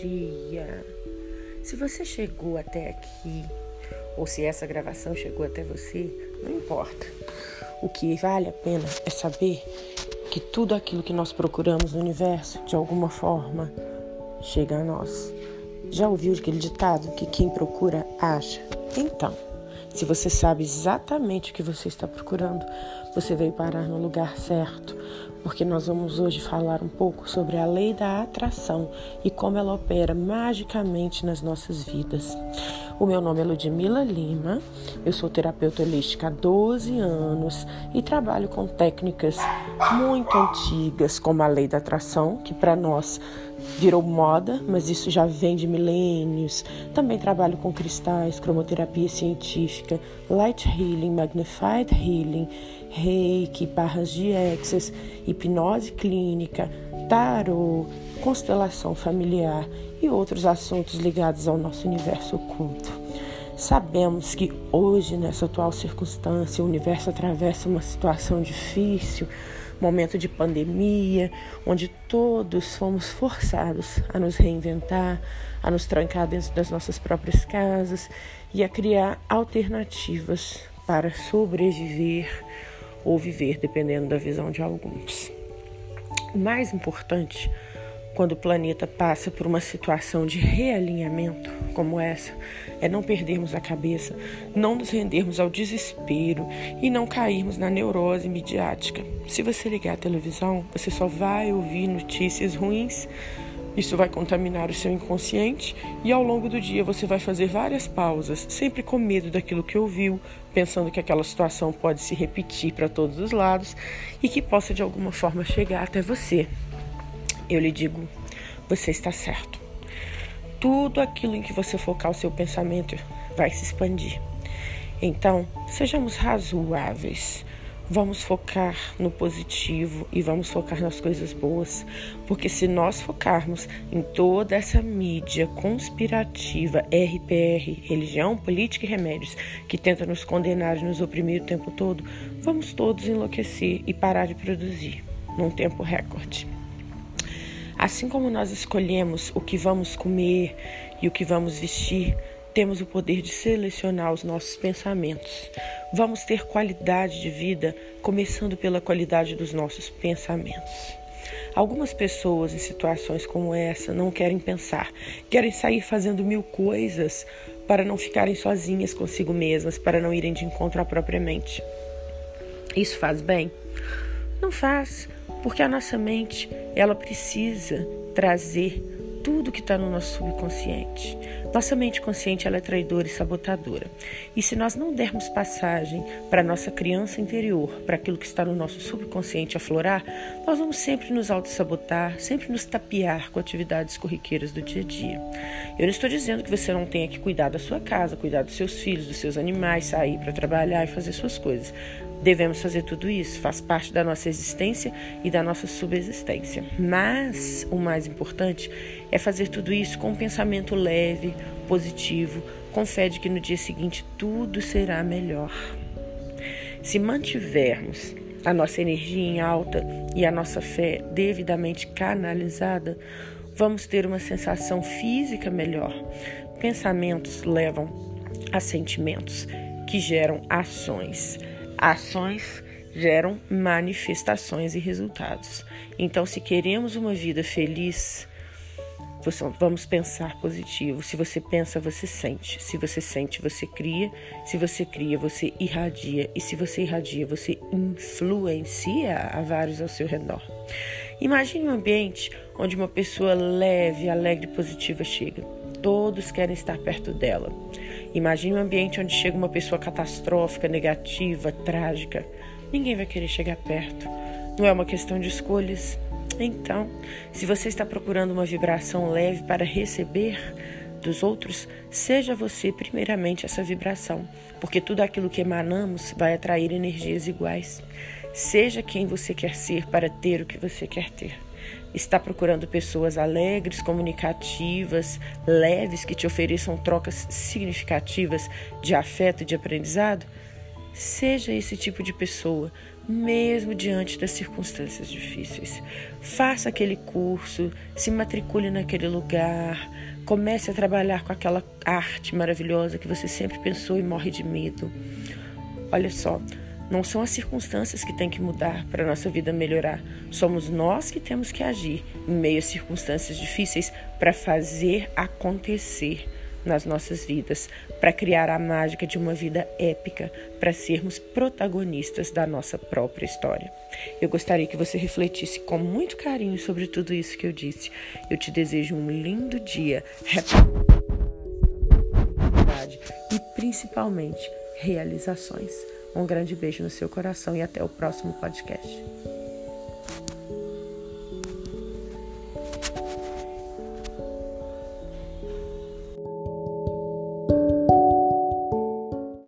dia! Se você chegou até aqui, ou se essa gravação chegou até você, não importa. O que vale a pena é saber que tudo aquilo que nós procuramos no universo, de alguma forma, chega a nós. Já ouviu aquele ditado que quem procura acha? Então, se você sabe exatamente o que você está procurando, você veio parar no lugar certo, porque nós vamos hoje falar um pouco sobre a lei da atração e como ela opera magicamente nas nossas vidas. O meu nome é Ludmila Lima, eu sou terapeuta holística há 12 anos e trabalho com técnicas muito antigas, como a lei da atração, que para nós virou moda, mas isso já vem de milênios. Também trabalho com cristais, cromoterapia científica, light healing, magnified healing, reiki, barras de access, hipnose clínica, tarot, constelação familiar e outros assuntos ligados ao nosso universo oculto. Sabemos que hoje, nessa atual circunstância, o universo atravessa uma situação difícil, momento de pandemia, onde todos fomos forçados a nos reinventar, a nos trancar dentro das nossas próprias casas e a criar alternativas para sobreviver ou viver, dependendo da visão de alguns. O mais importante quando o planeta passa por uma situação de realinhamento como essa, é não perdermos a cabeça, não nos rendermos ao desespero e não cairmos na neurose midiática. Se você ligar a televisão, você só vai ouvir notícias ruins. Isso vai contaminar o seu inconsciente e ao longo do dia você vai fazer várias pausas, sempre com medo daquilo que ouviu, pensando que aquela situação pode se repetir para todos os lados e que possa de alguma forma chegar até você eu lhe digo: você está certo. Tudo aquilo em que você focar o seu pensamento vai se expandir. Então, sejamos razoáveis. Vamos focar no positivo e vamos focar nas coisas boas, porque se nós focarmos em toda essa mídia conspirativa, RPR, religião, política e remédios, que tenta nos condenar e nos oprimir o tempo todo, vamos todos enlouquecer e parar de produzir num tempo recorde. Assim como nós escolhemos o que vamos comer e o que vamos vestir, temos o poder de selecionar os nossos pensamentos. Vamos ter qualidade de vida começando pela qualidade dos nossos pensamentos. Algumas pessoas em situações como essa não querem pensar, querem sair fazendo mil coisas para não ficarem sozinhas consigo mesmas, para não irem de encontro à própria mente. Isso faz bem? Não faz. Porque a nossa mente, ela precisa trazer tudo que está no nosso subconsciente. Nossa mente consciente é traidora e sabotadora. E se nós não dermos passagem para nossa criança interior, para aquilo que está no nosso subconsciente aflorar, nós vamos sempre nos auto-sabotar, sempre nos tapear com atividades corriqueiras do dia a dia. Eu não estou dizendo que você não tenha que cuidar da sua casa, cuidar dos seus filhos, dos seus animais, sair para trabalhar e fazer suas coisas. Devemos fazer tudo isso, faz parte da nossa existência e da nossa subsistência. Mas o mais importante é fazer tudo isso com um pensamento leve, positivo, com fé de que no dia seguinte tudo será melhor. Se mantivermos a nossa energia em alta e a nossa fé devidamente canalizada, vamos ter uma sensação física melhor. Pensamentos levam a sentimentos que geram ações. Ações geram manifestações e resultados. Então, se queremos uma vida feliz, vamos pensar positivo. Se você pensa, você sente. Se você sente, você cria. Se você cria, você irradia. E se você irradia, você influencia a vários ao seu redor. Imagine um ambiente onde uma pessoa leve, alegre e positiva chega. Todos querem estar perto dela. Imagine um ambiente onde chega uma pessoa catastrófica, negativa, trágica. Ninguém vai querer chegar perto. Não é uma questão de escolhas. Então, se você está procurando uma vibração leve para receber dos outros, seja você primeiramente essa vibração, porque tudo aquilo que emanamos vai atrair energias iguais. Seja quem você quer ser para ter o que você quer ter. Está procurando pessoas alegres, comunicativas, leves, que te ofereçam trocas significativas de afeto e de aprendizado? Seja esse tipo de pessoa, mesmo diante das circunstâncias difíceis. Faça aquele curso, se matricule naquele lugar, comece a trabalhar com aquela arte maravilhosa que você sempre pensou e morre de medo. Olha só, não são as circunstâncias que têm que mudar para a nossa vida melhorar. Somos nós que temos que agir em meio a circunstâncias difíceis para fazer acontecer nas nossas vidas, para criar a mágica de uma vida épica, para sermos protagonistas da nossa própria história. Eu gostaria que você refletisse com muito carinho sobre tudo isso que eu disse. Eu te desejo um lindo dia, e principalmente realizações. Um grande beijo no seu coração e até o próximo podcast.